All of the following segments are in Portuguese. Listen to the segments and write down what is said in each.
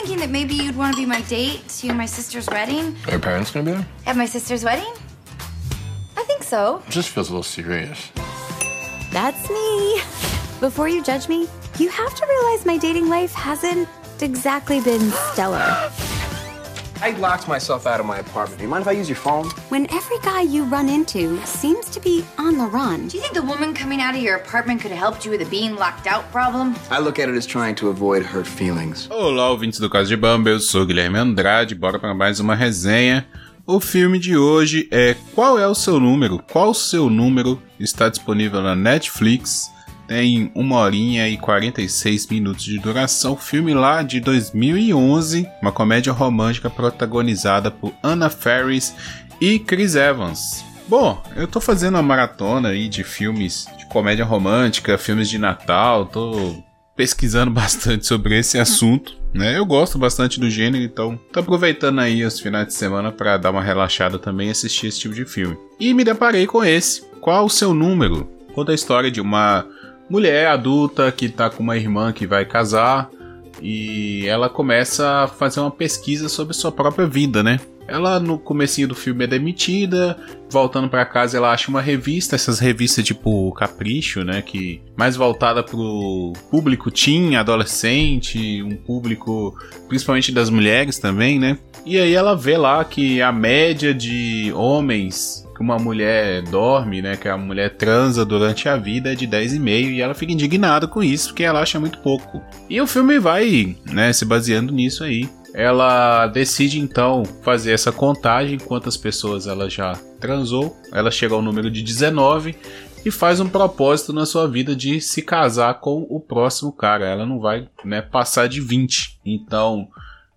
thinking that maybe you'd want to be my date to my sister's wedding. Are your parents gonna be there? At my sister's wedding? I think so. It just feels a little serious. That's me. Before you judge me, you have to realize my dating life hasn't exactly been stellar. I locked myself out of my apartment. Do you mind if I use your phone? When every guy you run into seems to be on the run. Do you think the woman coming out of your apartment could have helped you with the being locked out problem? I look at it as trying to avoid hurt feelings. Olá, ouvintes do Caso de Bamba, eu sou Guilherme Andrade, bora para mais uma resenha. O filme de hoje é Qual é o seu número? Qual o seu número? Está disponível na Netflix tem uma horinha e 46 minutos de duração. Filme lá de 2011, uma comédia romântica protagonizada por Anna Faris e Chris Evans. Bom, eu tô fazendo uma maratona aí de filmes de comédia romântica, filmes de Natal, tô pesquisando bastante sobre esse assunto, né? Eu gosto bastante do gênero, então tô aproveitando aí os finais de semana para dar uma relaxada também e assistir esse tipo de filme. E me deparei com esse. Qual o seu número? Conta a história de uma mulher adulta que tá com uma irmã que vai casar e ela começa a fazer uma pesquisa sobre sua própria vida, né? Ela no comecinho do filme é demitida, voltando para casa ela acha uma revista, essas revistas tipo Capricho, né, que mais voltada pro público teen, adolescente, um público principalmente das mulheres também, né? E aí ela vê lá que a média de homens que uma mulher dorme, né, que a mulher transa durante a vida é de 10,5 e ela fica indignada com isso, porque ela acha muito pouco. E o filme vai, né, se baseando nisso aí. Ela decide então fazer essa contagem, quantas pessoas ela já transou. Ela chega ao número de 19 e faz um propósito na sua vida de se casar com o próximo cara. Ela não vai né, passar de 20. Então,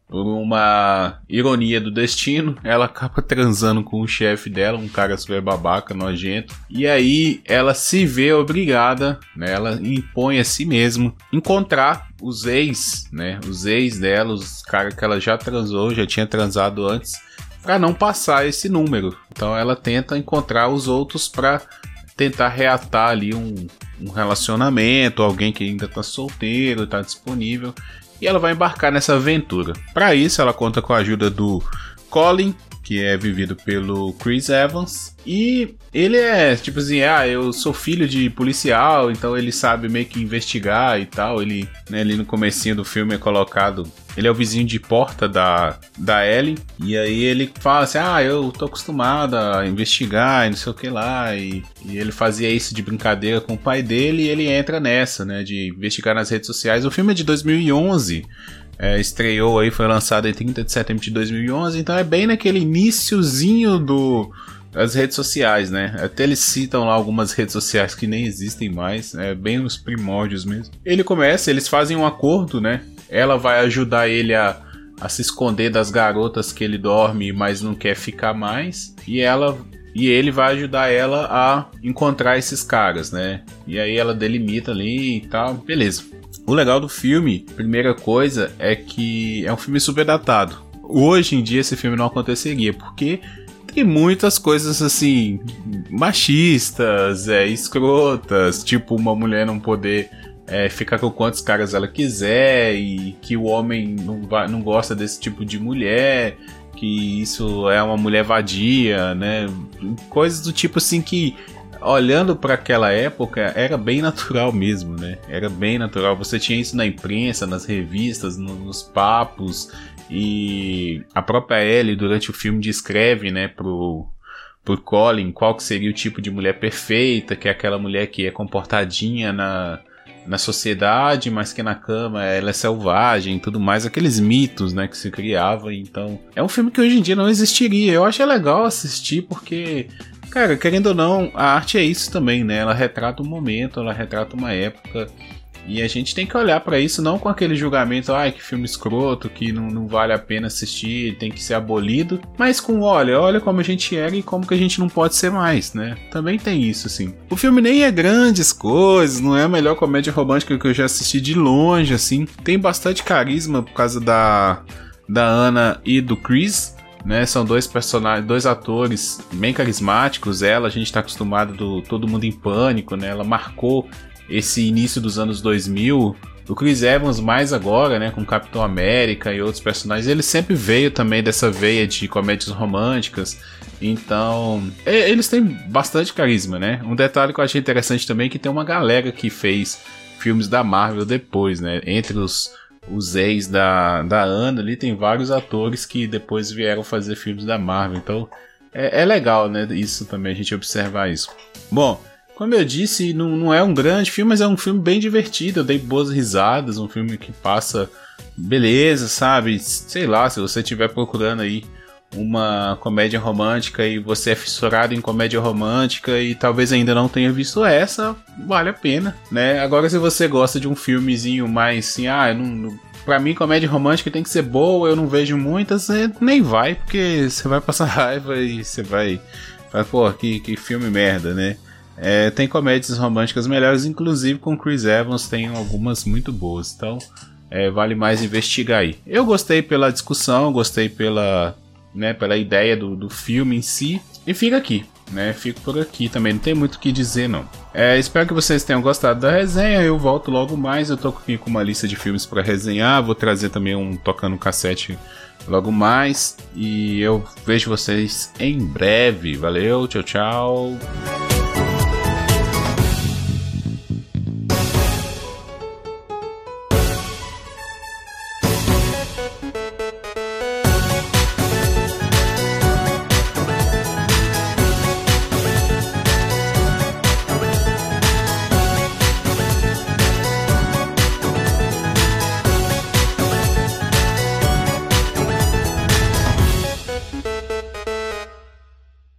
por uma ironia do destino, ela acaba transando com o chefe dela, um cara super babaca, nojento. E aí ela se vê obrigada, né, ela impõe a si mesma encontrar os ex, né, os ex dela, os caras que ela já transou, já tinha transado antes, para não passar esse número. Então ela tenta encontrar os outros para tentar reatar ali um, um relacionamento, alguém que ainda tá solteiro, tá disponível e ela vai embarcar nessa aventura. Para isso, ela conta com a ajuda do Colin, que é vivido pelo Chris Evans. E ele é tipo assim: ah, eu sou filho de policial, então ele sabe meio que investigar e tal. Ele, né, ali no comecinho do filme é colocado ele é o vizinho de porta da, da Ellie. E aí ele fala assim: Ah, eu tô acostumado a investigar e não sei o que lá. E, e, ele fazia isso de brincadeira com o pai dele e ele entra nessa, né? De investigar nas redes sociais. O filme é de 2011. É, estreou aí, foi lançado em 30 de setembro de 2011. Então é bem naquele iníciozinho do as redes sociais, né? Até eles citam lá algumas redes sociais que nem existem mais, é bem nos primórdios mesmo. Ele começa, eles fazem um acordo, né? Ela vai ajudar ele a, a se esconder das garotas que ele dorme, mas não quer ficar mais. E ela e ele vai ajudar ela a encontrar esses caras, né? E aí ela delimita ali e tal, beleza. O legal do filme, primeira coisa, é que é um filme super datado. Hoje em dia esse filme não aconteceria, porque tem muitas coisas assim machistas, é, escrotas, tipo uma mulher não poder é, ficar com quantos caras ela quiser e que o homem não, vai, não gosta desse tipo de mulher, que isso é uma mulher vadia, né? Coisas do tipo assim que olhando para aquela época, era bem natural mesmo, né? Era bem natural. Você tinha isso na imprensa, nas revistas, nos papos. E a própria Ellie, durante o filme, descreve, né, pro, pro Colin qual que seria o tipo de mulher perfeita, que é aquela mulher que é comportadinha na, na sociedade, mas que na cama ela é selvagem e tudo mais, aqueles mitos, né, que se criava. Então, é um filme que hoje em dia não existiria. Eu acho legal assistir porque, cara, querendo ou não, a arte é isso também, né? Ela retrata um momento, ela retrata uma época. E a gente tem que olhar para isso não com aquele julgamento, ai, que filme escroto, que não, não vale a pena assistir, tem que ser abolido, mas com, olha, olha como a gente era e como que a gente não pode ser mais, né? Também tem isso, assim. O filme nem é grandes coisas, não é a melhor comédia romântica que eu já assisti de longe, assim. Tem bastante carisma por causa da, da Ana e do Chris, né? São dois personagens, dois atores bem carismáticos. Ela, a gente tá acostumado do Todo Mundo em Pânico, né? Ela marcou esse início dos anos 2000 do Chris Evans mais agora, né, com Capitão América e outros personagens. Ele sempre veio também dessa veia de comédias românticas. Então, eles têm bastante carisma, né? Um detalhe que eu achei interessante também é que tem uma galera que fez filmes da Marvel depois, né? Entre os, os ex da, da Ana ali, tem vários atores que depois vieram fazer filmes da Marvel. Então, é, é legal, né? Isso também, a gente observar isso. Bom, como eu disse, não, não é um grande filme, mas é um filme bem divertido. Eu dei boas risadas, um filme que passa beleza, sabe? Sei lá, se você estiver procurando aí uma comédia romântica e você é fissurado em comédia romântica e talvez ainda não tenha visto essa, vale a pena, né? Agora se você gosta de um filmezinho mais assim, ah, não, não Pra mim, comédia romântica tem que ser boa, eu não vejo muitas, nem vai, porque você vai passar raiva e você vai. Vai, pô, que, que filme merda, né? É, tem comédias românticas melhores, inclusive com Chris Evans, tem algumas muito boas, então é, vale mais investigar aí. Eu gostei pela discussão, gostei pela, né, pela ideia do, do filme em si, e fica aqui né? Fico por aqui também, não tem muito o que dizer não. É, espero que vocês tenham gostado da resenha. Eu volto logo mais. Eu tô aqui com uma lista de filmes para resenhar. Vou trazer também um tocando cassete logo mais. E eu vejo vocês em breve. Valeu, tchau, tchau.